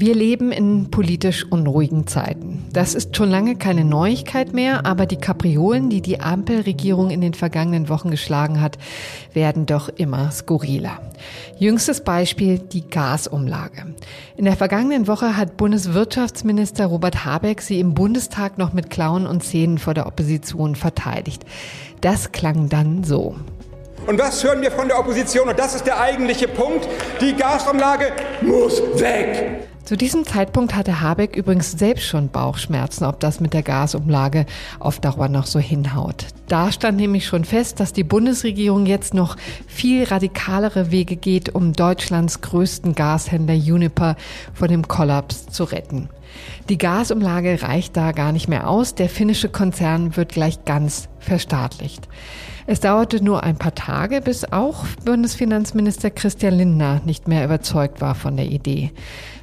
Wir leben in politisch unruhigen Zeiten. Das ist schon lange keine Neuigkeit mehr, aber die Kapriolen, die die Ampelregierung in den vergangenen Wochen geschlagen hat, werden doch immer skurriler. Jüngstes Beispiel die Gasumlage. In der vergangenen Woche hat Bundeswirtschaftsminister Robert Habeck sie im Bundestag noch mit Klauen und Zähnen vor der Opposition verteidigt. Das klang dann so. Und was hören wir von der Opposition? Und das ist der eigentliche Punkt. Die Gasumlage muss weg. Zu diesem Zeitpunkt hatte Habeck übrigens selbst schon Bauchschmerzen, ob das mit der Gasumlage auf Dauer noch so hinhaut. Da stand nämlich schon fest, dass die Bundesregierung jetzt noch viel radikalere Wege geht, um Deutschlands größten Gashändler Uniper vor dem Kollaps zu retten. Die Gasumlage reicht da gar nicht mehr aus. Der finnische Konzern wird gleich ganz verstaatlicht. Es dauerte nur ein paar Tage, bis auch Bundesfinanzminister Christian Lindner nicht mehr überzeugt war von der Idee.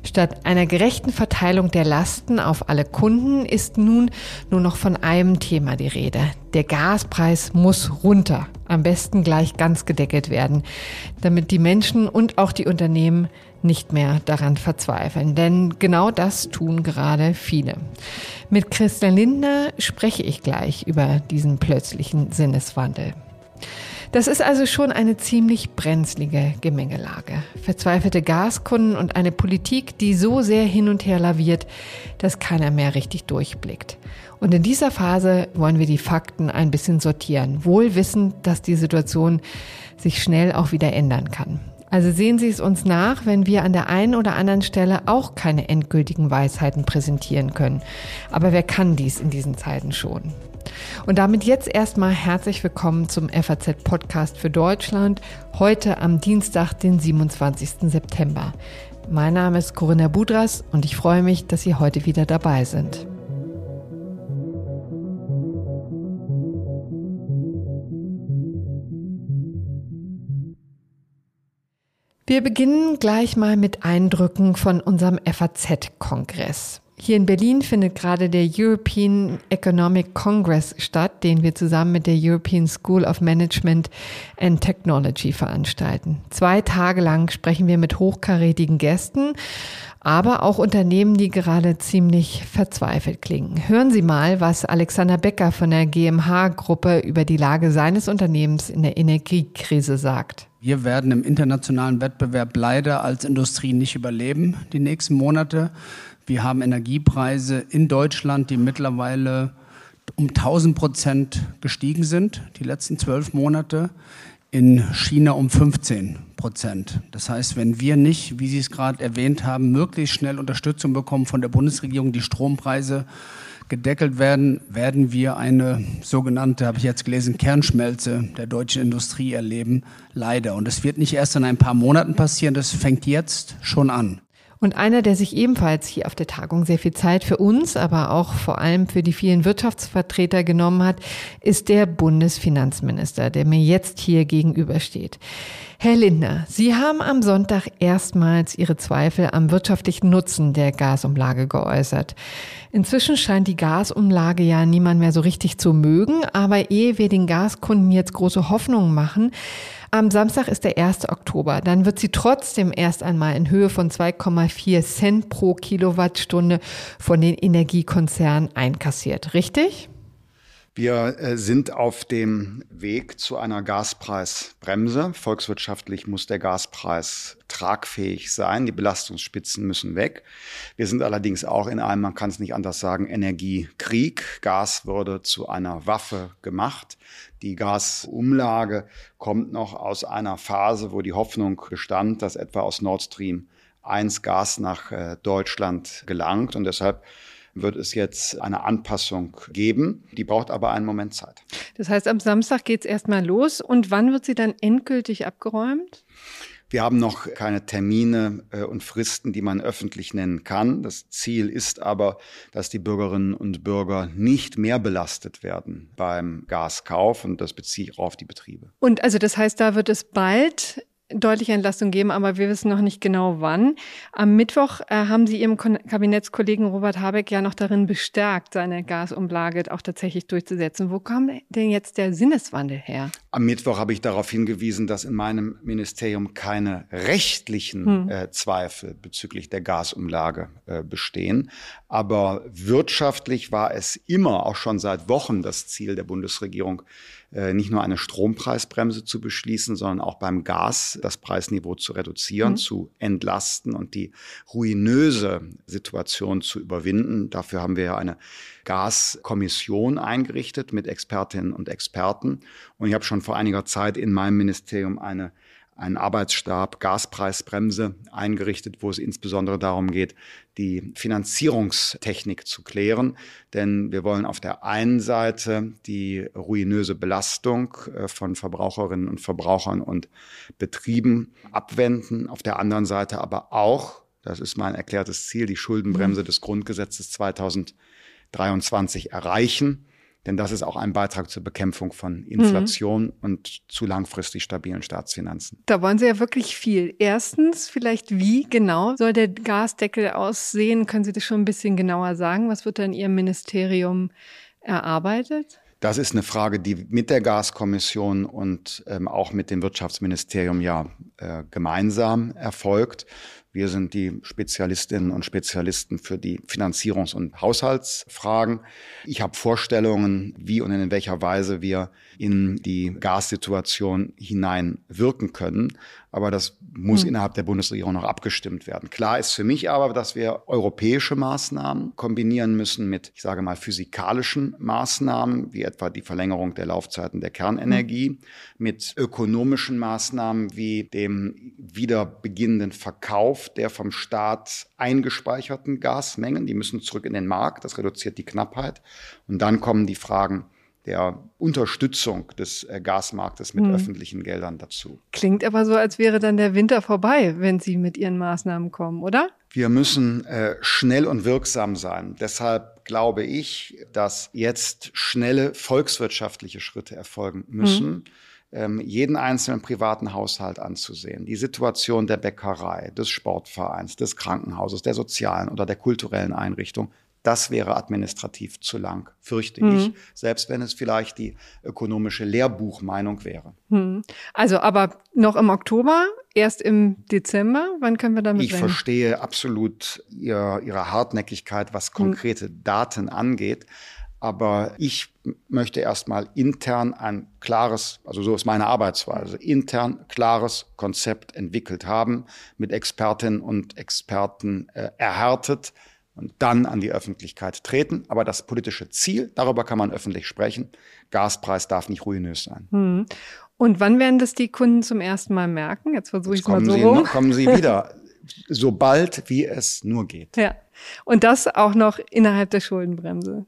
Statt einer gerechten Verteilung der Lasten auf alle Kunden ist nun nur noch von einem Thema die Rede. Der Gaspreis muss runter, am besten gleich ganz gedeckelt werden, damit die Menschen und auch die Unternehmen nicht mehr daran verzweifeln. Denn genau das tun gerade viele. Mit Christian Lindner spreche ich gleich über diesen plötzlichen Sinneswandel. Das ist also schon eine ziemlich brenzlige Gemengelage. Verzweifelte Gaskunden und eine Politik, die so sehr hin und her laviert, dass keiner mehr richtig durchblickt. Und in dieser Phase wollen wir die Fakten ein bisschen sortieren, wohl wissend, dass die Situation sich schnell auch wieder ändern kann. Also sehen Sie es uns nach, wenn wir an der einen oder anderen Stelle auch keine endgültigen Weisheiten präsentieren können. Aber wer kann dies in diesen Zeiten schon? Und damit jetzt erstmal herzlich willkommen zum FAZ Podcast für Deutschland, heute am Dienstag, den 27. September. Mein Name ist Corinna Budras und ich freue mich, dass Sie heute wieder dabei sind. Wir beginnen gleich mal mit Eindrücken von unserem FAZ-Kongress. Hier in Berlin findet gerade der European Economic Congress statt, den wir zusammen mit der European School of Management and Technology veranstalten. Zwei Tage lang sprechen wir mit hochkarätigen Gästen, aber auch Unternehmen, die gerade ziemlich verzweifelt klingen. Hören Sie mal, was Alexander Becker von der GMH-Gruppe über die Lage seines Unternehmens in der Energiekrise sagt. Wir werden im internationalen Wettbewerb leider als Industrie nicht überleben die nächsten Monate. Wir haben Energiepreise in Deutschland, die mittlerweile um 1000 Prozent gestiegen sind, die letzten zwölf Monate. In China um 15 Prozent. Das heißt, wenn wir nicht, wie Sie es gerade erwähnt haben, möglichst schnell Unterstützung bekommen von der Bundesregierung, die Strompreise gedeckelt werden, werden wir eine sogenannte, habe ich jetzt gelesen, Kernschmelze der deutschen Industrie erleben. Leider. Und das wird nicht erst in ein paar Monaten passieren, das fängt jetzt schon an. Und einer, der sich ebenfalls hier auf der Tagung sehr viel Zeit für uns, aber auch vor allem für die vielen Wirtschaftsvertreter genommen hat, ist der Bundesfinanzminister, der mir jetzt hier gegenübersteht. Herr Lindner, Sie haben am Sonntag erstmals Ihre Zweifel am wirtschaftlichen Nutzen der Gasumlage geäußert. Inzwischen scheint die Gasumlage ja niemand mehr so richtig zu mögen, aber ehe wir den Gaskunden jetzt große Hoffnungen machen, am Samstag ist der 1. Oktober. Dann wird sie trotzdem erst einmal in Höhe von 2,4 Cent pro Kilowattstunde von den Energiekonzernen einkassiert. Richtig? Wir äh, sind auf dem Weg zu einer Gaspreisbremse. Volkswirtschaftlich muss der Gaspreis tragfähig sein. Die Belastungsspitzen müssen weg. Wir sind allerdings auch in einem, man kann es nicht anders sagen, Energiekrieg. Gas wurde zu einer Waffe gemacht. Die Gasumlage kommt noch aus einer Phase, wo die Hoffnung bestand, dass etwa aus Nord Stream 1 Gas nach äh, Deutschland gelangt. Und deshalb wird es jetzt eine Anpassung geben. Die braucht aber einen Moment Zeit. Das heißt, am Samstag geht es erstmal los. Und wann wird sie dann endgültig abgeräumt? Wir haben noch keine Termine äh, und Fristen, die man öffentlich nennen kann. Das Ziel ist aber, dass die Bürgerinnen und Bürger nicht mehr belastet werden beim Gaskauf und das beziehe ich auch auf die Betriebe. Und also das heißt, da wird es bald deutliche Entlastung geben, aber wir wissen noch nicht genau wann. Am Mittwoch äh, haben Sie Ihrem Kabinettskollegen Robert Habeck ja noch darin bestärkt, seine Gasumlage auch tatsächlich durchzusetzen. Wo kommt denn jetzt der Sinneswandel her? Am Mittwoch habe ich darauf hingewiesen, dass in meinem Ministerium keine rechtlichen hm. äh, Zweifel bezüglich der Gasumlage äh, bestehen. Aber wirtschaftlich war es immer, auch schon seit Wochen, das Ziel der Bundesregierung, nicht nur eine Strompreisbremse zu beschließen, sondern auch beim Gas das Preisniveau zu reduzieren, mhm. zu entlasten und die ruinöse Situation zu überwinden. Dafür haben wir ja eine Gaskommission eingerichtet mit Expertinnen und Experten. Und ich habe schon vor einiger Zeit in meinem Ministerium eine einen Arbeitsstab Gaspreisbremse eingerichtet, wo es insbesondere darum geht, die Finanzierungstechnik zu klären. Denn wir wollen auf der einen Seite die ruinöse Belastung äh, von Verbraucherinnen und Verbrauchern und Betrieben abwenden, auf der anderen Seite aber auch, das ist mein erklärtes Ziel, die Schuldenbremse des Grundgesetzes 2023 erreichen. Denn das ist auch ein Beitrag zur Bekämpfung von Inflation mhm. und zu langfristig stabilen Staatsfinanzen. Da wollen Sie ja wirklich viel. Erstens, vielleicht wie genau soll der Gasdeckel aussehen? Können Sie das schon ein bisschen genauer sagen? Was wird da in Ihrem Ministerium erarbeitet? Das ist eine Frage, die mit der Gaskommission und ähm, auch mit dem Wirtschaftsministerium ja äh, gemeinsam erfolgt. Wir sind die Spezialistinnen und Spezialisten für die Finanzierungs- und Haushaltsfragen. Ich habe Vorstellungen, wie und in welcher Weise wir in die Gassituation hinein wirken können. Aber das muss hm. innerhalb der Bundesregierung noch abgestimmt werden. Klar ist für mich aber, dass wir europäische Maßnahmen kombinieren müssen mit, ich sage mal, physikalischen Maßnahmen, wie etwa die Verlängerung der Laufzeiten der Kernenergie, hm. mit ökonomischen Maßnahmen wie dem wieder beginnenden Verkauf der vom Staat eingespeicherten Gasmengen. Die müssen zurück in den Markt. Das reduziert die Knappheit. Und dann kommen die Fragen der Unterstützung des äh, Gasmarktes mit hm. öffentlichen Geldern dazu. Klingt aber so, als wäre dann der Winter vorbei, wenn Sie mit Ihren Maßnahmen kommen, oder? Wir müssen äh, schnell und wirksam sein. Deshalb glaube ich, dass jetzt schnelle volkswirtschaftliche Schritte erfolgen müssen. Hm jeden einzelnen privaten Haushalt anzusehen, die Situation der Bäckerei, des Sportvereins, des Krankenhauses, der sozialen oder der kulturellen Einrichtung das wäre administrativ zu lang, fürchte mhm. ich, selbst wenn es vielleicht die ökonomische Lehrbuchmeinung wäre. Mhm. Also aber noch im Oktober, erst im Dezember, wann können wir damit Ich rennen? verstehe absolut ihr, Ihre Hartnäckigkeit, was mhm. konkrete mhm. Daten angeht. Aber ich möchte erstmal intern ein klares, also so ist meine Arbeitsweise, intern klares Konzept entwickelt haben, mit Expertinnen und Experten äh, erhärtet, und dann an die Öffentlichkeit treten. Aber das politische Ziel, darüber kann man öffentlich sprechen, Gaspreis darf nicht ruinös sein. Hm. Und wann werden das die Kunden zum ersten Mal merken? Jetzt versuche ich es mal so Sie, rum. Kommen Sie wieder, sobald wie es nur geht. Ja. Und das auch noch innerhalb der Schuldenbremse.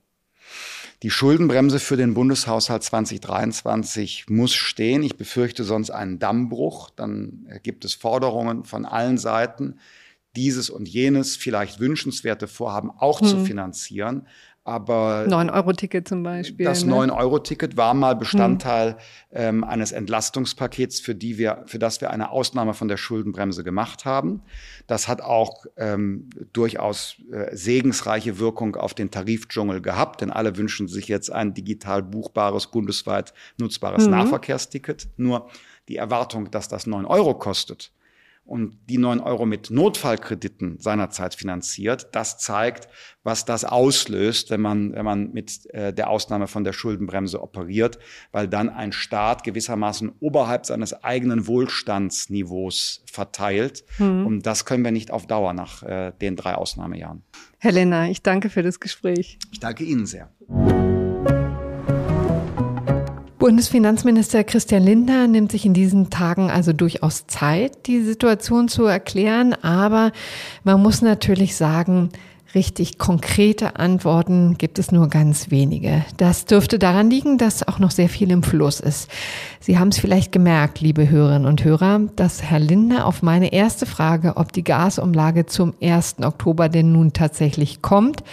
Die Schuldenbremse für den Bundeshaushalt 2023 muss stehen. Ich befürchte sonst einen Dammbruch. Dann gibt es Forderungen von allen Seiten, dieses und jenes vielleicht wünschenswerte Vorhaben auch hm. zu finanzieren. Aber 9-Euro-Ticket zum Beispiel. Das ne? 9-Euro-Ticket war mal Bestandteil hm. ähm, eines Entlastungspakets, für, die wir, für das wir eine Ausnahme von der Schuldenbremse gemacht haben. Das hat auch ähm, durchaus äh, segensreiche Wirkung auf den Tarifdschungel gehabt, denn alle wünschen sich jetzt ein digital buchbares, bundesweit nutzbares mhm. Nahverkehrsticket. Nur die Erwartung, dass das 9 Euro kostet, und die neun Euro mit Notfallkrediten seinerzeit finanziert. Das zeigt, was das auslöst, wenn man, wenn man mit äh, der Ausnahme von der Schuldenbremse operiert, weil dann ein Staat gewissermaßen oberhalb seines eigenen Wohlstandsniveaus verteilt. Mhm. Und das können wir nicht auf Dauer nach äh, den drei Ausnahmejahren. Herr Lenner, ich danke für das Gespräch. Ich danke Ihnen sehr. Bundesfinanzminister Christian Lindner nimmt sich in diesen Tagen also durchaus Zeit, die Situation zu erklären. Aber man muss natürlich sagen, richtig konkrete Antworten gibt es nur ganz wenige. Das dürfte daran liegen, dass auch noch sehr viel im Fluss ist. Sie haben es vielleicht gemerkt, liebe Hörerinnen und Hörer, dass Herr Lindner auf meine erste Frage, ob die Gasumlage zum 1. Oktober denn nun tatsächlich kommt,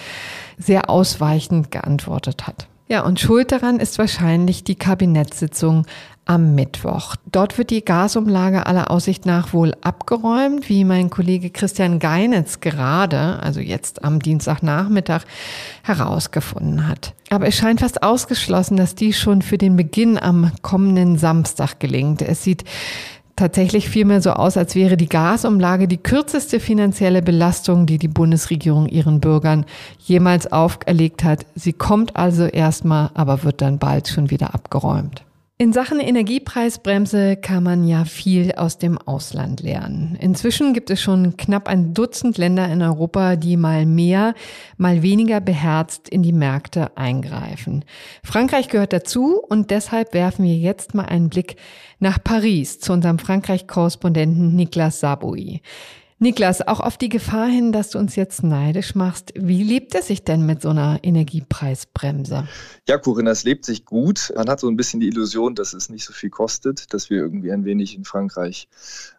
sehr ausweichend geantwortet hat. Ja, und schuld daran ist wahrscheinlich die Kabinettssitzung am Mittwoch. Dort wird die Gasumlage aller Aussicht nach wohl abgeräumt, wie mein Kollege Christian Geinitz gerade, also jetzt am Dienstagnachmittag, herausgefunden hat. Aber es scheint fast ausgeschlossen, dass dies schon für den Beginn am kommenden Samstag gelingt. Es sieht tatsächlich vielmehr so aus, als wäre die Gasumlage die kürzeste finanzielle Belastung, die die Bundesregierung ihren Bürgern jemals auferlegt hat. Sie kommt also erstmal, aber wird dann bald schon wieder abgeräumt. In Sachen Energiepreisbremse kann man ja viel aus dem Ausland lernen. Inzwischen gibt es schon knapp ein Dutzend Länder in Europa, die mal mehr, mal weniger beherzt in die Märkte eingreifen. Frankreich gehört dazu und deshalb werfen wir jetzt mal einen Blick nach Paris zu unserem Frankreich-Korrespondenten Niklas Saboui. Niklas, auch auf die Gefahr hin, dass du uns jetzt neidisch machst, wie lebt es sich denn mit so einer Energiepreisbremse? Ja, Corinna, es lebt sich gut. Man hat so ein bisschen die Illusion, dass es nicht so viel kostet, dass wir irgendwie ein wenig in Frankreich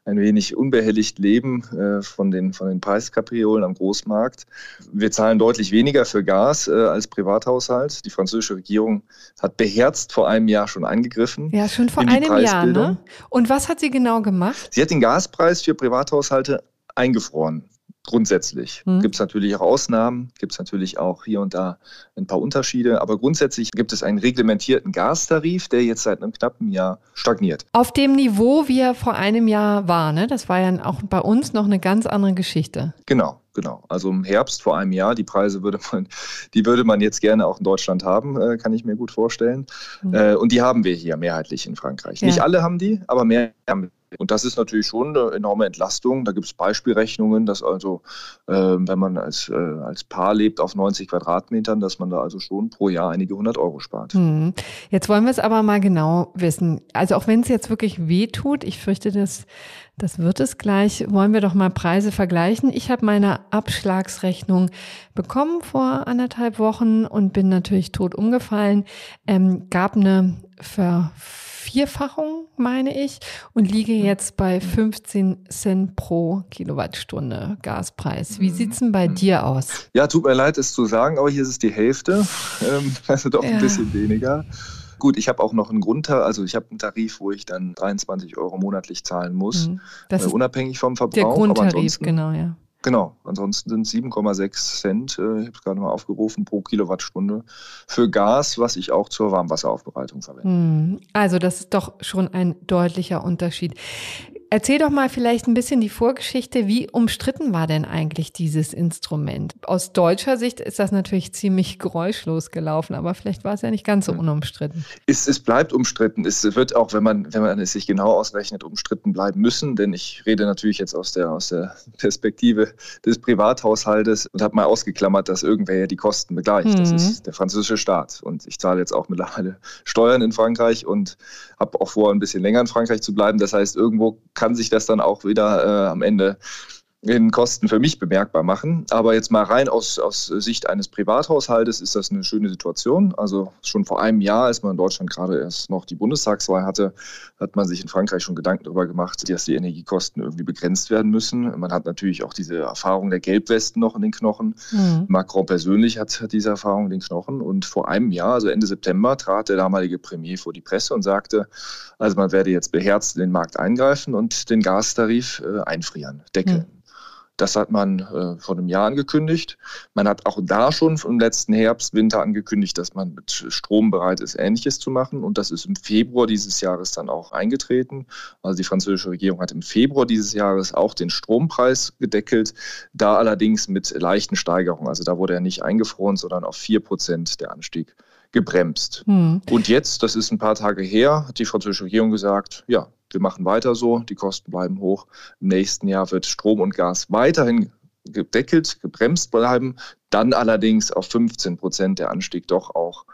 ein wenig unbehelligt leben äh, von, den, von den Preiskapriolen am Großmarkt. Wir zahlen deutlich weniger für Gas äh, als Privathaushalt. Die französische Regierung hat beherzt vor einem Jahr schon eingegriffen. Ja, schon vor einem Jahr. Ne? Und was hat sie genau gemacht? Sie hat den Gaspreis für Privathaushalte eingefroren. Grundsätzlich. Mhm. Gibt es natürlich auch Ausnahmen, gibt es natürlich auch hier und da ein paar Unterschiede, aber grundsätzlich gibt es einen reglementierten Gastarif, der jetzt seit einem knappen Jahr stagniert. Auf dem Niveau, wie er vor einem Jahr war, ne? Das war ja auch bei uns noch eine ganz andere Geschichte. Genau, genau. Also im Herbst vor einem Jahr, die Preise würde man, die würde man jetzt gerne auch in Deutschland haben, äh, kann ich mir gut vorstellen. Mhm. Äh, und die haben wir hier mehrheitlich in Frankreich. Ja. Nicht alle haben die, aber mehr haben wir. Und das ist natürlich schon eine enorme Entlastung. Da gibt es Beispielrechnungen, dass also, äh, wenn man als, äh, als Paar lebt auf 90 Quadratmetern, dass man da also schon pro Jahr einige hundert Euro spart. Hm. Jetzt wollen wir es aber mal genau wissen. Also auch wenn es jetzt wirklich weh tut, ich fürchte, das, das wird es gleich, wollen wir doch mal Preise vergleichen. Ich habe meine Abschlagsrechnung bekommen vor anderthalb Wochen und bin natürlich tot umgefallen. Ähm, gab eine Ver Vierfachung, meine ich, und liege jetzt bei 15 Cent pro Kilowattstunde Gaspreis. Wie sieht es denn bei dir aus? Ja, tut mir leid, es zu sagen, aber hier ist es die Hälfte, ähm, also doch ja. ein bisschen weniger. Gut, ich habe auch noch einen Grundtarif, also ich habe einen Tarif, wo ich dann 23 Euro monatlich zahlen muss, mhm. äh, unabhängig vom Verbrauch. Der Grundtarif, genau, ja. Genau, ansonsten sind 7,6 Cent, äh, ich habe es gerade mal aufgerufen, pro Kilowattstunde für Gas, was ich auch zur Warmwasseraufbereitung verwende. Hm, also das ist doch schon ein deutlicher Unterschied. Erzähl doch mal vielleicht ein bisschen die Vorgeschichte. Wie umstritten war denn eigentlich dieses Instrument? Aus deutscher Sicht ist das natürlich ziemlich geräuschlos gelaufen, aber vielleicht war es ja nicht ganz so unumstritten. Es, es bleibt umstritten. Es wird auch, wenn man, wenn man es sich genau ausrechnet, umstritten bleiben müssen, denn ich rede natürlich jetzt aus der, aus der Perspektive des Privathaushaltes und habe mal ausgeklammert, dass irgendwer ja die Kosten begleicht. Mhm. Das ist der französische Staat. Und ich zahle jetzt auch mittlerweile Steuern in Frankreich und habe auch vor, ein bisschen länger in Frankreich zu bleiben. Das heißt, irgendwo kann sich das dann auch wieder äh, am Ende in Kosten für mich bemerkbar machen. Aber jetzt mal rein aus, aus Sicht eines Privathaushaltes ist das eine schöne Situation. Also schon vor einem Jahr, als man in Deutschland gerade erst noch die Bundestagswahl hatte, hat man sich in Frankreich schon Gedanken darüber gemacht, dass die Energiekosten irgendwie begrenzt werden müssen. Man hat natürlich auch diese Erfahrung der Gelbwesten noch in den Knochen. Mhm. Macron persönlich hat, diese Erfahrung in den Knochen. Und vor einem Jahr, also Ende September, trat der damalige Premier vor die Presse und sagte, also man werde jetzt beherzt in den Markt eingreifen und den Gastarif äh, einfrieren, deckeln. Mhm. Das hat man äh, vor einem Jahr angekündigt. Man hat auch da schon im letzten Herbst, Winter angekündigt, dass man mit Strom bereit ist, Ähnliches zu machen. Und das ist im Februar dieses Jahres dann auch eingetreten. Also die französische Regierung hat im Februar dieses Jahres auch den Strompreis gedeckelt, da allerdings mit leichten Steigerungen. Also da wurde er nicht eingefroren, sondern auf vier Prozent der Anstieg gebremst. Hm. Und jetzt, das ist ein paar Tage her, hat die französische Regierung gesagt, ja, wir machen weiter so, die Kosten bleiben hoch. Im nächsten Jahr wird Strom und Gas weiterhin gedeckelt, gebremst bleiben, dann allerdings auf 15 Prozent der Anstieg doch auch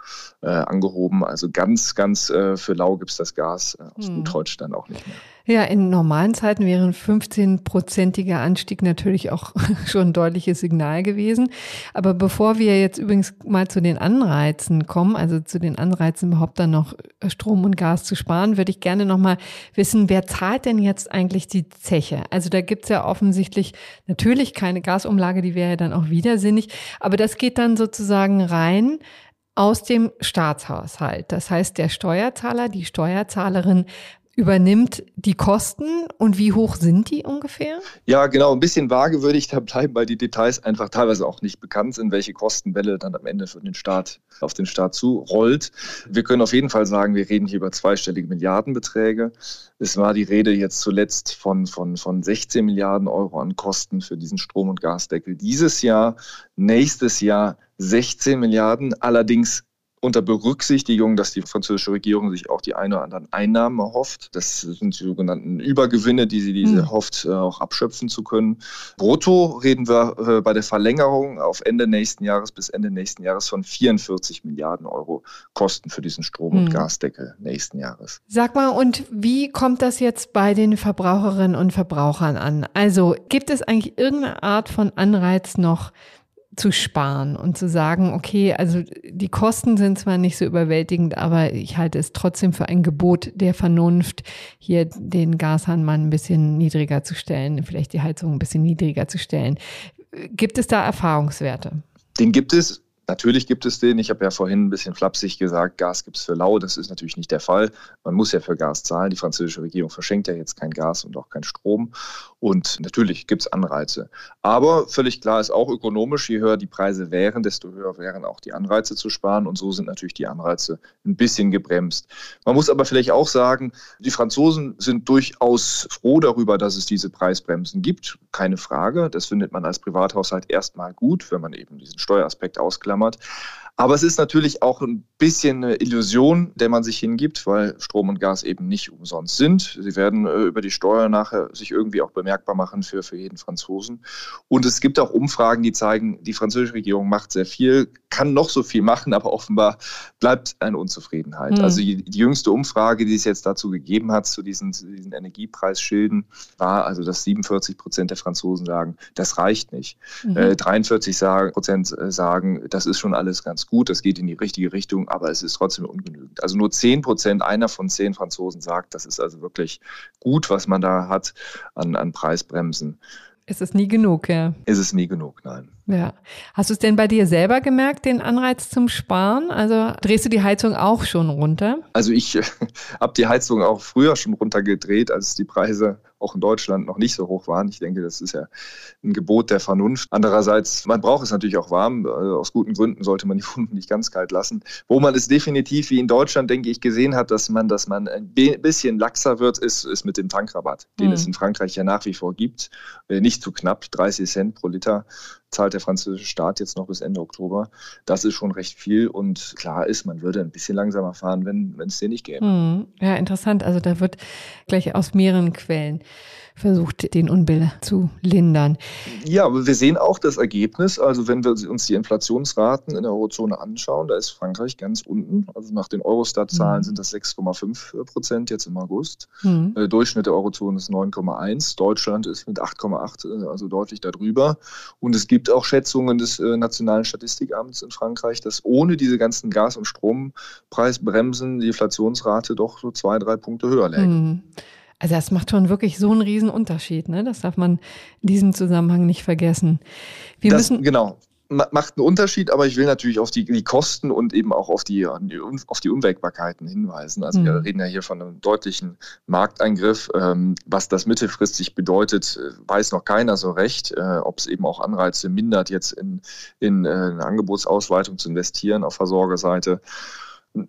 äh, angehoben. Also ganz, ganz äh, für lau gibt es das Gas äh, aus hm. Deutsch dann auch nicht mehr. Ja, in normalen Zeiten wäre ein 15-prozentiger Anstieg natürlich auch schon ein deutliches Signal gewesen. Aber bevor wir jetzt übrigens mal zu den Anreizen kommen, also zu den Anreizen überhaupt dann noch Strom und Gas zu sparen, würde ich gerne noch mal wissen, wer zahlt denn jetzt eigentlich die Zeche? Also da gibt's ja offensichtlich natürlich keine Gasumlage, die wäre ja dann auch widersinnig. Aber das geht dann sozusagen rein aus dem Staatshaushalt. Das heißt, der Steuerzahler, die Steuerzahlerin übernimmt die Kosten und wie hoch sind die ungefähr? Ja, genau. Ein bisschen vage würde ich da bleiben, weil die Details einfach teilweise auch nicht bekannt sind, welche Kostenwelle dann am Ende für den Staat auf den Staat zurollt. Wir können auf jeden Fall sagen, wir reden hier über zweistellige Milliardenbeträge. Es war die Rede jetzt zuletzt von, von, von 16 Milliarden Euro an Kosten für diesen Strom- und Gasdeckel dieses Jahr. Nächstes Jahr 16 Milliarden, allerdings unter Berücksichtigung, dass die französische Regierung sich auch die eine oder anderen Einnahmen erhofft. Das sind die sogenannten Übergewinne, die sie diese mhm. hofft, äh, auch abschöpfen zu können. Brutto reden wir äh, bei der Verlängerung auf Ende nächsten Jahres bis Ende nächsten Jahres von 44 Milliarden Euro Kosten für diesen Strom- und mhm. Gasdeckel nächsten Jahres. Sag mal, und wie kommt das jetzt bei den Verbraucherinnen und Verbrauchern an? Also gibt es eigentlich irgendeine Art von Anreiz noch, zu sparen und zu sagen, okay, also die Kosten sind zwar nicht so überwältigend, aber ich halte es trotzdem für ein Gebot der Vernunft, hier den Gashahn mal ein bisschen niedriger zu stellen, vielleicht die Heizung ein bisschen niedriger zu stellen. Gibt es da Erfahrungswerte? Den gibt es. Natürlich gibt es den. Ich habe ja vorhin ein bisschen flapsig gesagt, Gas gibt es für lau. Das ist natürlich nicht der Fall. Man muss ja für Gas zahlen. Die französische Regierung verschenkt ja jetzt kein Gas und auch kein Strom. Und natürlich gibt es Anreize. Aber völlig klar ist auch ökonomisch, je höher die Preise wären, desto höher wären auch die Anreize zu sparen. Und so sind natürlich die Anreize ein bisschen gebremst. Man muss aber vielleicht auch sagen, die Franzosen sind durchaus froh darüber, dass es diese Preisbremsen gibt. Keine Frage. Das findet man als Privathaushalt erstmal gut, wenn man eben diesen Steueraspekt ausklammert ausklammert. Aber es ist natürlich auch ein bisschen eine Illusion, der man sich hingibt, weil Strom und Gas eben nicht umsonst sind. Sie werden äh, über die Steuer nachher sich irgendwie auch bemerkbar machen für, für jeden Franzosen. Und es gibt auch Umfragen, die zeigen, die französische Regierung macht sehr viel, kann noch so viel machen, aber offenbar bleibt eine Unzufriedenheit. Mhm. Also die, die, jüngste Umfrage, die es jetzt dazu gegeben hat, zu diesen, diesen Energiepreisschilden, war also, dass 47 Prozent der Franzosen sagen, das reicht nicht. Mhm. Äh, 43 Prozent äh, sagen, das ist schon alles ganz gut, das geht in die richtige Richtung, aber es ist trotzdem ungenügend. Also nur 10 Prozent, einer von zehn Franzosen sagt, das ist also wirklich gut, was man da hat an, an Preisbremsen. Es ist nie genug, ja. Ist es nie genug, nein. Ja. Hast du es denn bei dir selber gemerkt, den Anreiz zum Sparen? Also drehst du die Heizung auch schon runter? Also ich äh, habe die Heizung auch früher schon runtergedreht, als die Preise auch in Deutschland noch nicht so hoch waren. Ich denke, das ist ja ein Gebot der Vernunft. Andererseits, man braucht es natürlich auch warm. Also aus guten Gründen sollte man die Wunden nicht ganz kalt lassen. Wo man es definitiv wie in Deutschland, denke ich, gesehen hat, dass man, dass man ein bisschen laxer wird, ist, ist mit dem Tankrabatt, den mhm. es in Frankreich ja nach wie vor gibt. Äh, nicht zu knapp, 30 Cent pro Liter zahlt der französische Staat jetzt noch bis Ende Oktober. Das ist schon recht viel und klar ist, man würde ein bisschen langsamer fahren, wenn, es den nicht gäbe. Hm, ja, interessant. Also da wird gleich aus mehreren Quellen versucht, den Unbill zu lindern. Ja, aber wir sehen auch das Ergebnis. Also wenn wir uns die Inflationsraten in der Eurozone anschauen, da ist Frankreich ganz unten. Also nach den Eurostat-Zahlen mhm. sind das 6,5 Prozent jetzt im August. Mhm. Der Durchschnitt der Eurozone ist 9,1. Deutschland ist mit 8,8, äh, also deutlich darüber. Und es gibt auch Schätzungen des äh, Nationalen Statistikamts in Frankreich, dass ohne diese ganzen Gas- und Strompreisbremsen die Inflationsrate doch so zwei, drei Punkte höher läge. Mhm. Also das macht schon wirklich so einen riesen Unterschied, ne? Das darf man in diesem Zusammenhang nicht vergessen. Wir das, müssen genau macht einen Unterschied, aber ich will natürlich auf die, die Kosten und eben auch auf die, auf die Unwägbarkeiten hinweisen. Also mhm. wir reden ja hier von einem deutlichen Markteingriff. Ähm, was das mittelfristig bedeutet, äh, weiß noch keiner so recht. Äh, ob es eben auch Anreize mindert, jetzt in, in äh, eine Angebotsausweitung zu investieren auf Versorgerseite.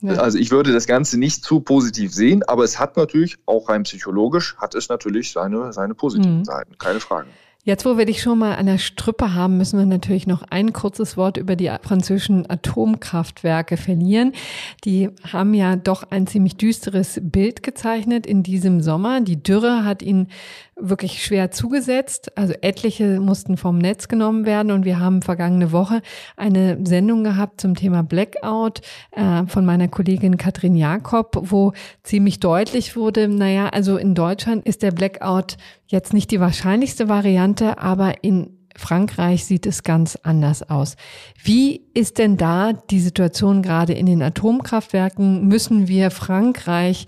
Ja. Also ich würde das Ganze nicht zu positiv sehen, aber es hat natürlich, auch rein psychologisch, hat es natürlich seine, seine positiven mhm. Seiten, keine Frage. Jetzt, wo wir dich schon mal an der Strippe haben, müssen wir natürlich noch ein kurzes Wort über die französischen Atomkraftwerke verlieren. Die haben ja doch ein ziemlich düsteres Bild gezeichnet in diesem Sommer. Die Dürre hat ihnen wirklich schwer zugesetzt. Also etliche mussten vom Netz genommen werden und wir haben vergangene Woche eine Sendung gehabt zum Thema Blackout äh, von meiner Kollegin Katrin Jakob, wo ziemlich deutlich wurde, naja, also in Deutschland ist der Blackout jetzt nicht die wahrscheinlichste Variante, aber in Frankreich sieht es ganz anders aus. Wie ist denn da die Situation gerade in den Atomkraftwerken? Müssen wir Frankreich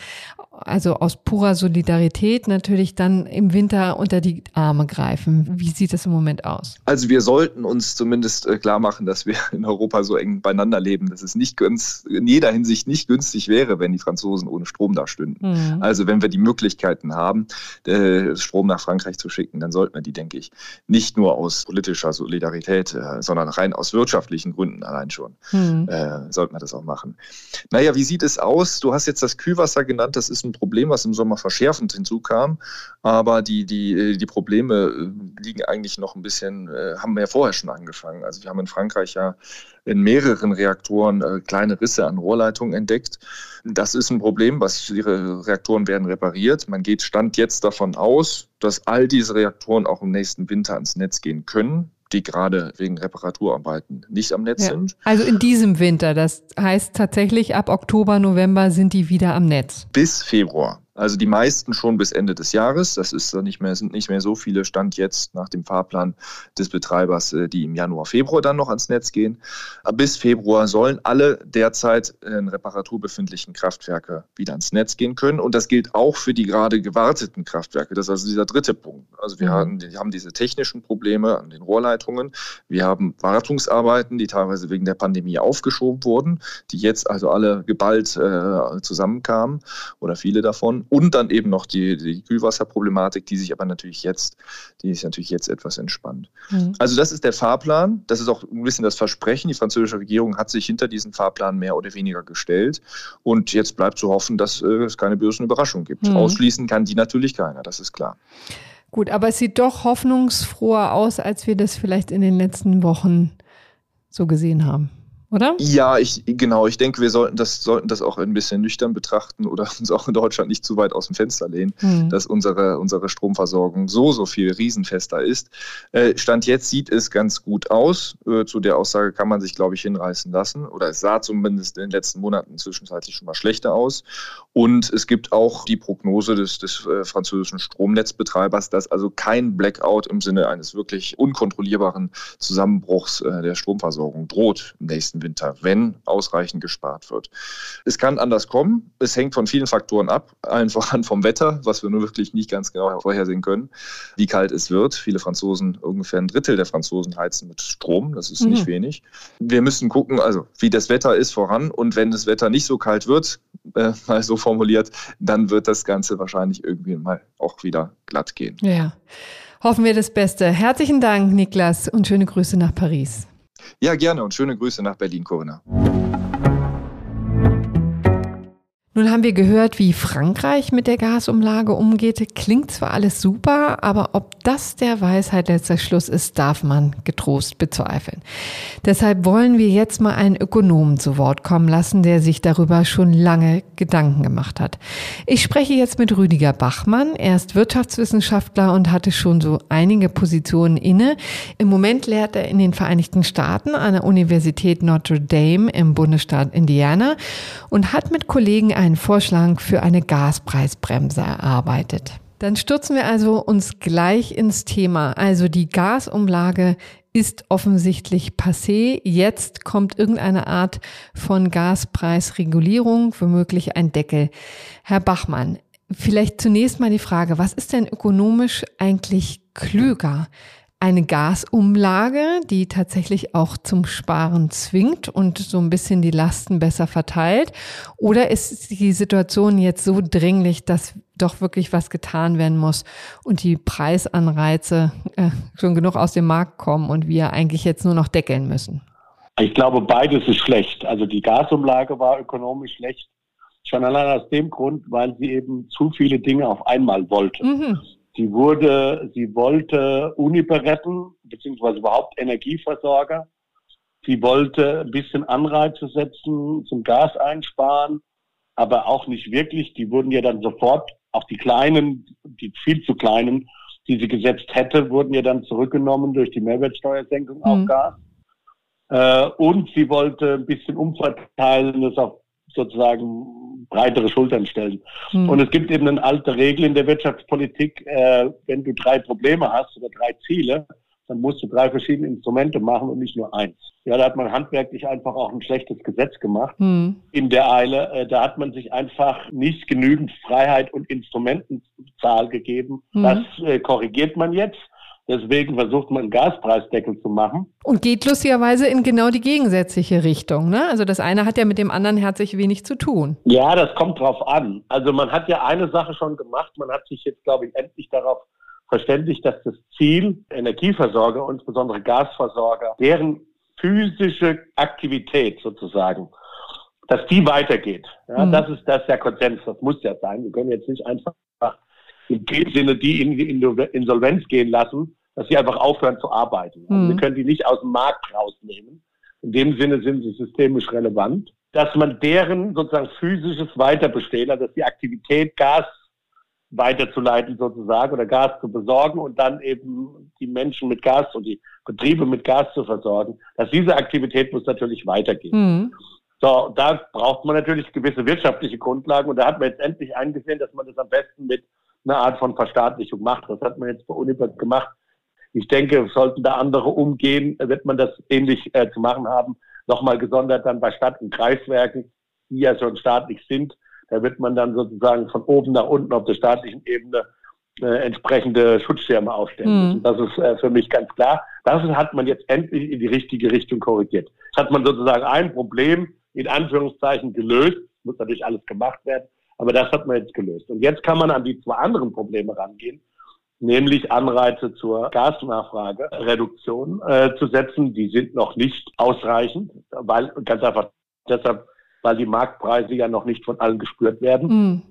also aus purer Solidarität natürlich dann im Winter unter die Arme greifen. Wie sieht es im Moment aus? Also wir sollten uns zumindest äh, klar machen, dass wir in Europa so eng beieinander leben, dass es nicht ganz, in jeder Hinsicht nicht günstig wäre, wenn die Franzosen ohne Strom da stünden. Mhm. Also wenn wir die Möglichkeiten haben, äh, Strom nach Frankreich zu schicken, dann sollten wir die, denke ich, nicht nur aus politischer Solidarität, äh, sondern rein aus wirtschaftlichen Gründen allein schon, mhm. sollten wir das auch machen. Naja, wie sieht es aus? Du hast jetzt das Kühlwasser genannt, das ist ein Problem, was im Sommer verschärfend hinzukam. Aber die, die, äh, die Probleme äh, liegen eigentlich noch ein bisschen, äh, haben ja vorher schon angefangen. Also wir haben in Frankreich ja in mehreren Reaktoren kleine Risse an Rohrleitungen entdeckt. Das ist ein Problem, was ihre Reaktoren werden repariert. Man geht Stand jetzt davon aus, dass all diese Reaktoren auch im nächsten Winter ans Netz gehen können die gerade wegen Reparaturarbeiten nicht am Netz ja. sind. Also in diesem Winter, das heißt tatsächlich ab Oktober, November sind die wieder am Netz. Bis Februar. Also die meisten schon bis Ende des Jahres. Das ist nicht mehr, sind nicht mehr so viele Stand jetzt nach dem Fahrplan des Betreibers, äh, die im Januar, Februar dann noch ans Netz gehen. Bis Februar sollen alle derzeit in Reparatur befindlichen Kraftwerke wieder ans Netz gehen können. Und das gilt auch für die gerade gewarteten Kraftwerke. Das ist also dieser dritte Punkt. Also wir, mhm. haben, wir haben diese technischen Probleme an den Rohrleitungen. Wir haben Wartungsarbeiten, die teilweise wegen der Pandemie aufgeschoben wurden, die jetzt also alle geballt äh, zusammenkamen oder viele davon und dann eben noch die, die Kühlwasserproblematik, die sich aber natürlich jetzt, die ist natürlich jetzt etwas entspannt. Mhm. Also das ist der Fahrplan. Das ist auch ein bisschen das Versprechen. Die französische Regierung hat sich hinter diesen Fahrplan mehr oder weniger gestellt. Und jetzt bleibt zu hoffen, dass äh, es keine bösen Überraschungen gibt. Mhm. Ausschließen kann die natürlich keiner, das ist klar. Gut, aber es sieht doch hoffnungsfroher aus, als wir das vielleicht in den letzten Wochen so gesehen haben oder? Ja, ich, genau. Ich denke, wir sollten das, sollten das auch ein bisschen nüchtern betrachten oder uns auch in Deutschland nicht zu weit aus dem Fenster lehnen, mhm. dass unsere, unsere Stromversorgung so, so viel riesenfester ist. Äh, Stand jetzt sieht es ganz gut aus. Äh, zu der Aussage kann man sich, glaube ich, hinreißen lassen. Oder es sah zumindest in den letzten Monaten zwischenzeitlich schon mal schlechter aus. Und es gibt auch die Prognose des, des äh, französischen Stromnetzbetreibers, dass also kein Blackout im Sinne eines wirklich unkontrollierbaren Zusammenbruchs der Stromversorgung droht im nächsten nächsten Winter, wenn ausreichend gespart wird. Es kann anders kommen. Es hängt von vielen Faktoren ab. Allen voran vom Wetter, was wir nur wirklich nicht ganz genau vorhersehen können, wie kalt es wird. Viele Franzosen, ungefähr ein Drittel der Franzosen heizen mit Strom. Das ist mhm. nicht wenig. Wir müssen gucken, also wie das Wetter ist voran. Und wenn das Wetter nicht so kalt wird, äh, mal so formuliert, dann wird das Ganze wahrscheinlich irgendwie mal auch wieder glatt gehen. Ja. Hoffen wir das Beste. Herzlichen Dank, Niklas, und schöne Grüße nach Paris. Ja, gerne und schöne Grüße nach Berlin, Corinna. Nun haben wir gehört, wie Frankreich mit der Gasumlage umgeht. Klingt zwar alles super, aber ob das der Weisheit letzter Schluss ist, darf man getrost bezweifeln. Deshalb wollen wir jetzt mal einen Ökonomen zu Wort kommen lassen, der sich darüber schon lange Gedanken gemacht hat. Ich spreche jetzt mit Rüdiger Bachmann. Er ist Wirtschaftswissenschaftler und hatte schon so einige Positionen inne. Im Moment lehrt er in den Vereinigten Staaten an der Universität Notre Dame im Bundesstaat Indiana und hat mit Kollegen einen Vorschlag für eine Gaspreisbremse erarbeitet. Dann stürzen wir also uns gleich ins Thema. Also die Gasumlage ist offensichtlich passé. Jetzt kommt irgendeine Art von Gaspreisregulierung, womöglich ein Deckel. Herr Bachmann, vielleicht zunächst mal die Frage, was ist denn ökonomisch eigentlich klüger? Eine Gasumlage, die tatsächlich auch zum Sparen zwingt und so ein bisschen die Lasten besser verteilt? Oder ist die Situation jetzt so dringlich, dass doch wirklich was getan werden muss und die Preisanreize äh, schon genug aus dem Markt kommen und wir eigentlich jetzt nur noch deckeln müssen? Ich glaube, beides ist schlecht. Also die Gasumlage war ökonomisch schlecht. Schon allein aus dem Grund, weil sie eben zu viele Dinge auf einmal wollte. Mhm. Sie wurde, sie wollte Uniper retten, beziehungsweise überhaupt Energieversorger. Sie wollte ein bisschen Anreize setzen zum Gas einsparen, aber auch nicht wirklich. Die wurden ja dann sofort, auch die kleinen, die viel zu kleinen, die sie gesetzt hätte, wurden ja dann zurückgenommen durch die Mehrwertsteuersenkung mhm. auf Gas. Äh, und sie wollte ein bisschen umverteilen, das auf sozusagen breitere Schultern stellen. Mhm. Und es gibt eben eine alte Regel in der Wirtschaftspolitik, äh, wenn du drei Probleme hast oder drei Ziele, dann musst du drei verschiedene Instrumente machen und nicht nur eins. Ja, da hat man handwerklich einfach auch ein schlechtes Gesetz gemacht hm. in der Eile. Äh, da hat man sich einfach nicht genügend Freiheit und Instrumentenzahl gegeben. Hm. Das äh, korrigiert man jetzt. Deswegen versucht man einen Gaspreisdeckel zu machen. Und geht lustigerweise in genau die gegensätzliche Richtung. Ne? Also das eine hat ja mit dem anderen herzlich wenig zu tun. Ja, das kommt drauf an. Also man hat ja eine Sache schon gemacht. Man hat sich jetzt, glaube ich, endlich darauf verständigt, dass das Ziel Energieversorger, insbesondere Gasversorger, deren physische Aktivität sozusagen, dass die weitergeht. Ja, mhm. Das ist das der Konsens. Das muss ja sein. Wir können jetzt nicht einfach in dem Sinne die in die Insolvenz gehen lassen, dass sie einfach aufhören zu arbeiten. Also mhm. wir können die nicht aus dem Markt rausnehmen. In dem Sinne sind sie systemisch relevant. Dass man deren sozusagen physisches Weiterbestehen, also dass die Aktivität Gas weiterzuleiten sozusagen oder Gas zu besorgen und dann eben die Menschen mit Gas und die Betriebe mit Gas zu versorgen, dass diese Aktivität muss natürlich weitergehen. Mhm. So, da braucht man natürlich gewisse wirtschaftliche Grundlagen und da hat man jetzt endlich eingesehen, dass man das am besten mit einer Art von Verstaatlichung macht. Das hat man jetzt bei Unibert gemacht. Ich denke, sollten da andere umgehen, wird man das ähnlich äh, zu machen haben. Nochmal gesondert dann bei Stadt- und Kreiswerken, die ja schon staatlich sind. Da wird man dann sozusagen von oben nach unten auf der staatlichen Ebene äh, entsprechende Schutzschirme aufstellen. Mhm. Das ist äh, für mich ganz klar. Das hat man jetzt endlich in die richtige Richtung korrigiert. Das hat man sozusagen ein Problem in Anführungszeichen gelöst. Muss natürlich alles gemacht werden. Aber das hat man jetzt gelöst. Und jetzt kann man an die zwei anderen Probleme rangehen, nämlich Anreize zur Gasnachfragereduktion äh, zu setzen. Die sind noch nicht ausreichend, weil ganz einfach deshalb, weil die Marktpreise ja noch nicht von allen gespürt werden, mm.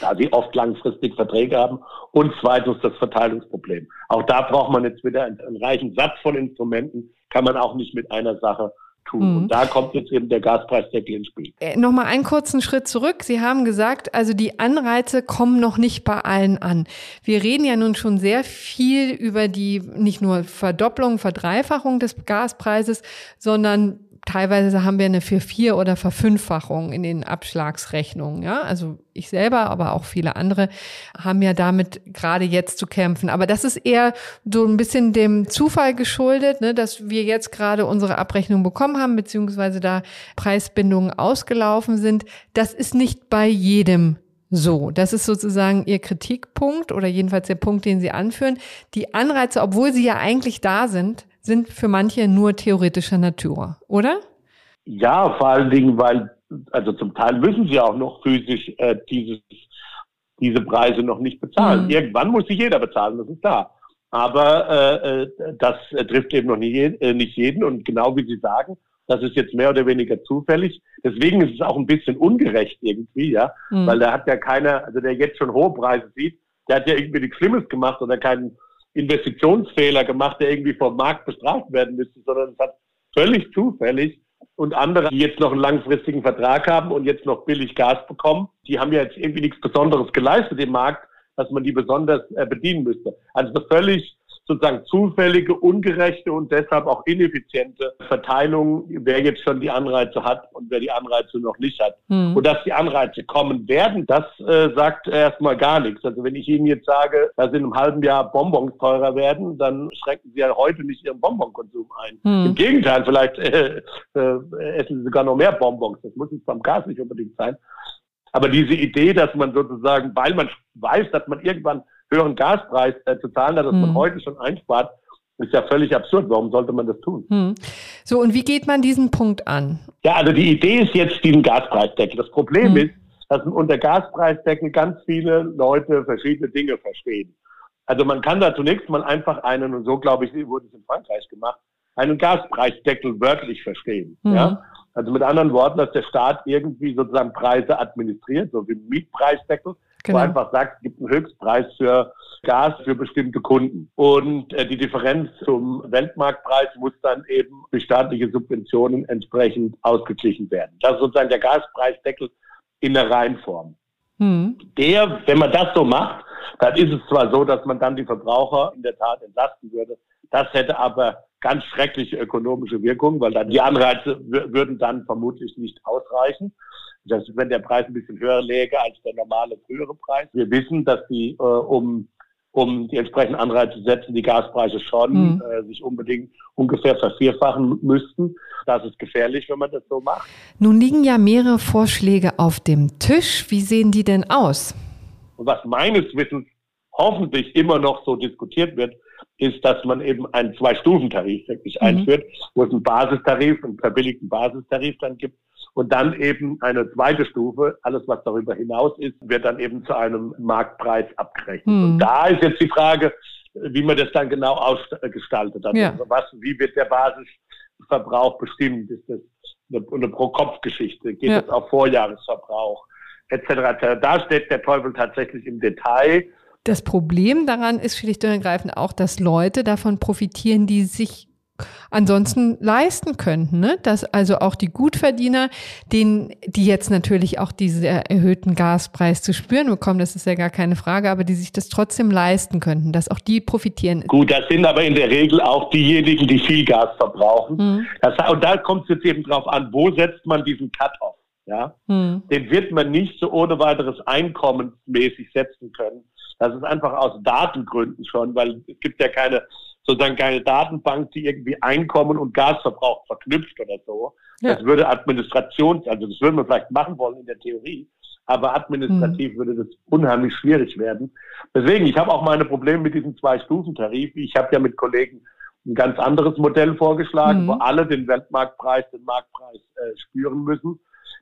da sie oft langfristig Verträge haben. Und zweitens das Verteilungsproblem. Auch da braucht man jetzt wieder einen, einen reichen Satz von Instrumenten, kann man auch nicht mit einer Sache tun. Mhm. Und da kommt jetzt eben der Gaspreisdeckel ins Spiel. Äh, Nochmal einen kurzen Schritt zurück. Sie haben gesagt, also die Anreize kommen noch nicht bei allen an. Wir reden ja nun schon sehr viel über die nicht nur Verdopplung, Verdreifachung des Gaspreises, sondern teilweise haben wir eine für vier oder Verfünffachung in den Abschlagsrechnungen. Ja, also ich selber, aber auch viele andere haben ja damit gerade jetzt zu kämpfen. Aber das ist eher so ein bisschen dem Zufall geschuldet, ne, dass wir jetzt gerade unsere Abrechnung bekommen haben, beziehungsweise da Preisbindungen ausgelaufen sind. Das ist nicht bei jedem so, das ist sozusagen Ihr Kritikpunkt oder jedenfalls der Punkt, den Sie anführen. Die Anreize, obwohl sie ja eigentlich da sind, sind für manche nur theoretischer Natur, oder? Ja, vor allen Dingen, weil, also zum Teil müssen sie auch noch physisch äh, dieses, diese Preise noch nicht bezahlen. Mhm. Irgendwann muss sich jeder bezahlen, das ist klar. Aber äh, äh das trifft eben noch nie, äh, nicht jeden. Und genau wie Sie sagen, das ist jetzt mehr oder weniger zufällig. Deswegen ist es auch ein bisschen ungerecht irgendwie, ja, mhm. weil da hat ja keiner, also der jetzt schon hohe Preise sieht, der hat ja irgendwie nichts Schlimmes gemacht oder keinen Investitionsfehler gemacht, der irgendwie vom Markt bestraft werden müsste, sondern es hat völlig zufällig und andere, die jetzt noch einen langfristigen Vertrag haben und jetzt noch billig Gas bekommen, die haben ja jetzt irgendwie nichts Besonderes geleistet im Markt, dass man die besonders äh, bedienen müsste. Also völlig sozusagen zufällige, ungerechte und deshalb auch ineffiziente Verteilung, wer jetzt schon die Anreize hat und wer die Anreize noch nicht hat. Mhm. Und dass die Anreize kommen werden, das äh, sagt erstmal gar nichts. Also wenn ich Ihnen jetzt sage, dass in einem halben Jahr Bonbons teurer werden, dann schränken Sie ja heute nicht Ihren Bonbonkonsum ein. Mhm. Im Gegenteil, vielleicht äh, äh, essen Sie sogar noch mehr Bonbons. Das muss jetzt beim Gas nicht unbedingt sein. Aber diese Idee, dass man sozusagen, weil man weiß, dass man irgendwann höheren Gaspreis äh, zu zahlen hat, dass hm. man heute schon einspart, ist ja völlig absurd. Warum sollte man das tun? Hm. So, und wie geht man diesen Punkt an? Ja, also die Idee ist jetzt diesen Gaspreisdeckel. Das Problem hm. ist, dass unter Gaspreisdeckel ganz viele Leute verschiedene Dinge verstehen. Also man kann da zunächst mal einfach einen, und so glaube ich, wurde es in Frankreich gemacht, einen Gaspreisdeckel wörtlich verstehen. Mhm. Ja? Also mit anderen Worten, dass der Staat irgendwie sozusagen Preise administriert, so wie Mietpreisdeckel, genau. wo einfach sagt, es gibt einen Höchstpreis für Gas für bestimmte Kunden. Und äh, die Differenz zum Weltmarktpreis muss dann eben durch staatliche Subventionen entsprechend ausgeglichen werden. Das ist sozusagen der Gaspreisdeckel in der Reihenform. Mhm. Der, wenn man das so macht, dann ist es zwar so, dass man dann die Verbraucher in der Tat entlasten würde. Das hätte aber ganz schreckliche ökonomische Wirkungen, weil dann die Anreize würden dann vermutlich nicht ausreichen. Ist, wenn der Preis ein bisschen höher läge als der normale frühere Preis. Wir wissen, dass die, äh, um um die entsprechenden Anreize zu setzen, die Gaspreise schon mhm. äh, sich unbedingt ungefähr vervierfachen müssten. Das ist gefährlich, wenn man das so macht. Nun liegen ja mehrere Vorschläge auf dem Tisch. Wie sehen die denn aus? Und was meines Wissens hoffentlich immer noch so diskutiert wird, ist, dass man eben einen Zwei-Stufen-Tarif wirklich mhm. einführt, wo es einen Basistarif, einen verbilligten Basistarif dann gibt und dann eben eine zweite Stufe, alles was darüber hinaus ist, wird dann eben zu einem Marktpreis abgerechnet. Mhm. Und da ist jetzt die Frage, wie man das dann genau ausgestaltet hat. Ja. Also was, wie wird der Basisverbrauch bestimmt? Ist das eine, eine Pro-Kopf-Geschichte? Geht es ja. auf Vorjahresverbrauch? Etc. Da steht der Teufel tatsächlich im Detail. Das Problem daran ist schlicht und ergreifend auch, dass Leute davon profitieren, die sich ansonsten leisten könnten. Ne? Dass also auch die Gutverdiener, denen, die jetzt natürlich auch diesen erhöhten Gaspreis zu spüren bekommen, das ist ja gar keine Frage, aber die sich das trotzdem leisten könnten, dass auch die profitieren. Gut, das sind aber in der Regel auch diejenigen, die viel Gas verbrauchen. Mhm. Das, und da kommt es jetzt eben drauf an, wo setzt man diesen Cut-off? Ja? Mhm. Den wird man nicht so ohne weiteres einkommensmäßig setzen können. Das ist einfach aus Datengründen schon, weil es gibt ja keine sozusagen keine Datenbank, die irgendwie Einkommen und Gasverbrauch verknüpft oder so. Ja. Das würde Administrations, also das würde man vielleicht machen wollen in der Theorie, aber administrativ mhm. würde das unheimlich schwierig werden. Deswegen, ich habe auch meine Probleme mit diesem Zwei-Stufen-Tarif. Ich habe ja mit Kollegen ein ganz anderes Modell vorgeschlagen, mhm. wo alle den Weltmarktpreis, den Marktpreis äh, spüren müssen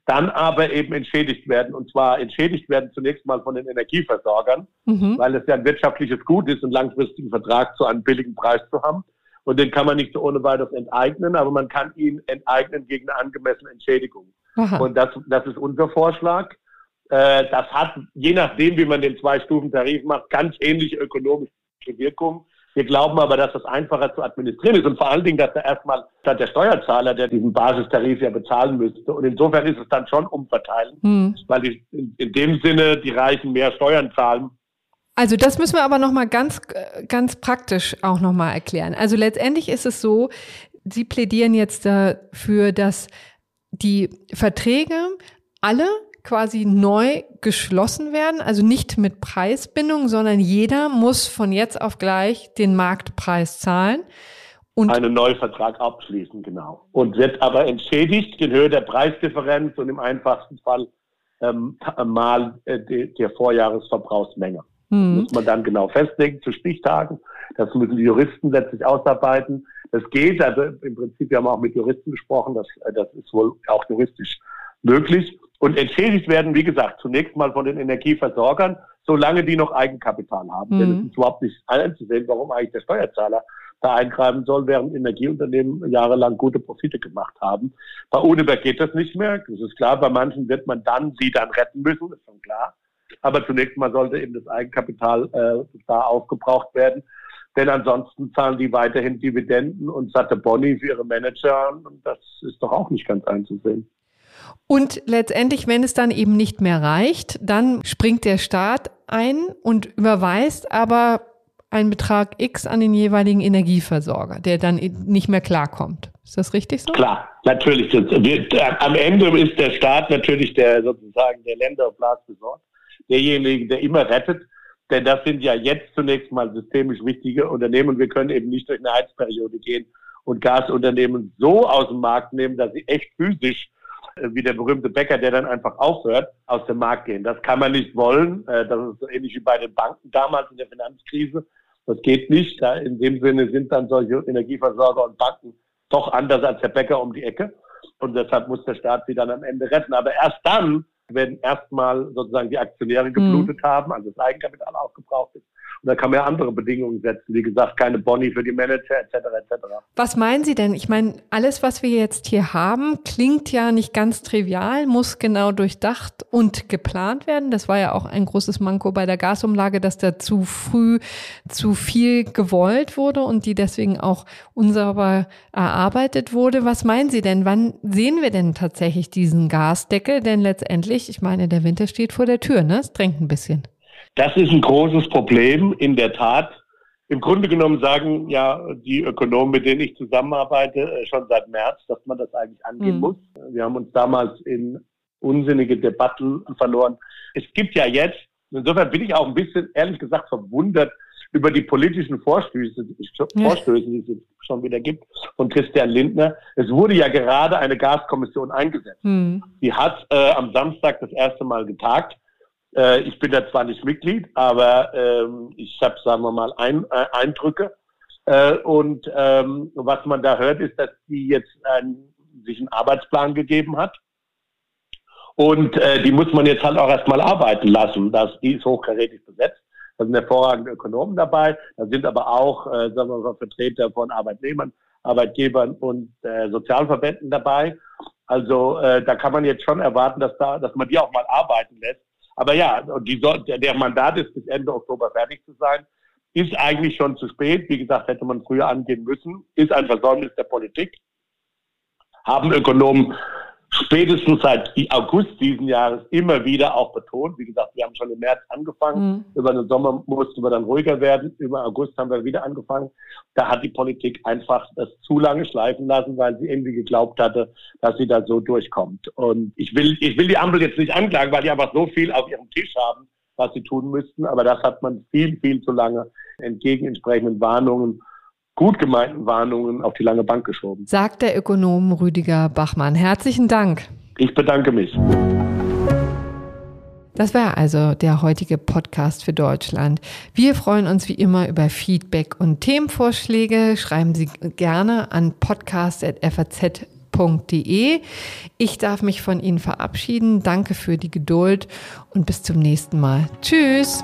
dann aber eben entschädigt werden. Und zwar entschädigt werden zunächst mal von den Energieversorgern, mhm. weil es ja ein wirtschaftliches Gut ist, einen langfristigen Vertrag zu einem billigen Preis zu haben. Und den kann man nicht so ohne weiteres enteignen, aber man kann ihn enteignen gegen eine angemessene Entschädigung. Aha. Und das, das ist unser Vorschlag. Äh, das hat, je nachdem, wie man den Zwei-Stufen-Tarif macht, ganz ähnliche ökonomische Wirkungen. Wir glauben aber, dass das einfacher zu administrieren ist und vor allen Dingen, dass da erstmal der Steuerzahler, der diesen Basistarif ja bezahlen müsste. Und insofern ist es dann schon umverteilen, hm. weil die, in, in dem Sinne die Reichen mehr Steuern zahlen also das müssen wir aber noch mal ganz ganz praktisch auch noch mal erklären. Also letztendlich ist es so, Sie plädieren jetzt dafür, dass die Verträge alle quasi neu geschlossen werden, also nicht mit Preisbindung, sondern jeder muss von jetzt auf gleich den Marktpreis zahlen. Und einen Neuvertrag abschließen, genau. Und wird aber entschädigt in Höhe der Preisdifferenz und im einfachsten Fall ähm, mal äh, die, der Vorjahresverbrauchsmenge. Mhm. Muss man dann genau festlegen zu Stichtagen. Das müssen die Juristen letztlich ausarbeiten. Das geht, also im Prinzip, wir haben auch mit Juristen gesprochen, das, äh, das ist wohl auch juristisch möglich und entschädigt werden, wie gesagt, zunächst mal von den Energieversorgern, solange die noch Eigenkapital haben. Mhm. Denn es ist überhaupt nicht einzusehen, warum eigentlich der Steuerzahler da eingreifen soll, während Energieunternehmen jahrelang gute Profite gemacht haben. Bei Uniper geht das nicht mehr. Das ist klar, bei manchen wird man dann sie dann retten müssen, ist schon klar. Aber zunächst mal sollte eben das Eigenkapital äh, da aufgebraucht werden. Denn ansonsten zahlen die weiterhin Dividenden und satte Boni für ihre Manager. Und das ist doch auch nicht ganz einzusehen. Und letztendlich, wenn es dann eben nicht mehr reicht, dann springt der Staat ein und überweist aber einen Betrag X an den jeweiligen Energieversorger, der dann nicht mehr klarkommt. Ist das richtig so? Klar, natürlich. Am Ende ist der Staat natürlich der sozusagen der Länder- und Blasbesort, derjenige, der immer rettet. Denn das sind ja jetzt zunächst mal systemisch wichtige Unternehmen wir können eben nicht durch eine Heizperiode gehen und Gasunternehmen so aus dem Markt nehmen, dass sie echt physisch äh, wie der berühmte Bäcker, der dann einfach aufhört, aus dem Markt gehen. Das kann man nicht wollen. Äh, das ist so ähnlich wie bei den Banken damals in der Finanzkrise. Das geht nicht. in dem Sinne sind dann solche Energieversorger und Banken doch anders als der Bäcker um die Ecke. Und deshalb muss der Staat sie dann am Ende retten. Aber erst dann, wenn erstmal sozusagen die Aktionäre geblutet mhm. haben, also das Eigenkapital aufgebraucht ist, und da kann man ja andere Bedingungen setzen. Wie gesagt, keine Boni für die Manager etc. etc. Was meinen Sie denn? Ich meine, alles, was wir jetzt hier haben, klingt ja nicht ganz trivial, muss genau durchdacht und geplant werden. Das war ja auch ein großes Manko bei der Gasumlage, dass da zu früh zu viel gewollt wurde und die deswegen auch unsauber erarbeitet wurde. Was meinen Sie denn? Wann sehen wir denn tatsächlich diesen Gasdeckel? Denn letztendlich, ich meine, der Winter steht vor der Tür, ne? Es drängt ein bisschen. Das ist ein großes Problem, in der Tat. Im Grunde genommen sagen ja die Ökonomen, mit denen ich zusammenarbeite, äh, schon seit März, dass man das eigentlich angehen mhm. muss. Wir haben uns damals in unsinnige Debatten verloren. Es gibt ja jetzt, insofern bin ich auch ein bisschen, ehrlich gesagt, verwundert über die politischen Vorstöße, Vorstöße die es schon wieder gibt, von Christian Lindner. Es wurde ja gerade eine Gaskommission eingesetzt. Mhm. Die hat äh, am Samstag das erste Mal getagt. Äh, ich bin da zwar nicht Mitglied, aber ähm, ich habe, sagen wir mal, ein, äh, Eindrücke. Äh, und ähm, was man da hört, ist, dass die jetzt ein, sich einen Arbeitsplan gegeben hat. Und äh, die muss man jetzt halt auch erstmal arbeiten lassen. Das, die ist hochkarätig besetzt. Da sind hervorragende Ökonomen dabei. Da sind aber auch, äh, sagen wir mal, Vertreter von Arbeitnehmern, Arbeitgebern und äh, Sozialverbänden dabei. Also äh, da kann man jetzt schon erwarten, dass da, dass man die auch mal arbeiten lässt. Aber ja, die, der, Mandat ist bis Ende Oktober fertig zu sein. Ist eigentlich schon zu spät. Wie gesagt, hätte man früher angehen müssen. Ist ein Versäumnis der Politik. Haben Ökonomen spätestens seit August diesen Jahres immer wieder auch betont. Wie gesagt, wir haben schon im März angefangen. Mhm. Über den Sommer mussten wir dann ruhiger werden. Über August haben wir wieder angefangen. Da hat die Politik einfach das zu lange schleifen lassen, weil sie irgendwie geglaubt hatte, dass sie da so durchkommt. Und ich will, ich will die Ampel jetzt nicht anklagen, weil die einfach so viel auf ihrem Tisch haben, was sie tun müssten. Aber das hat man viel, viel zu lange entgegen entsprechenden Warnungen gut gemeinten Warnungen auf die lange Bank geschoben. Sagt der Ökonom Rüdiger Bachmann. Herzlichen Dank. Ich bedanke mich. Das war also der heutige Podcast für Deutschland. Wir freuen uns wie immer über Feedback und Themenvorschläge. Schreiben Sie gerne an podcast.faz.de. Ich darf mich von Ihnen verabschieden. Danke für die Geduld und bis zum nächsten Mal. Tschüss.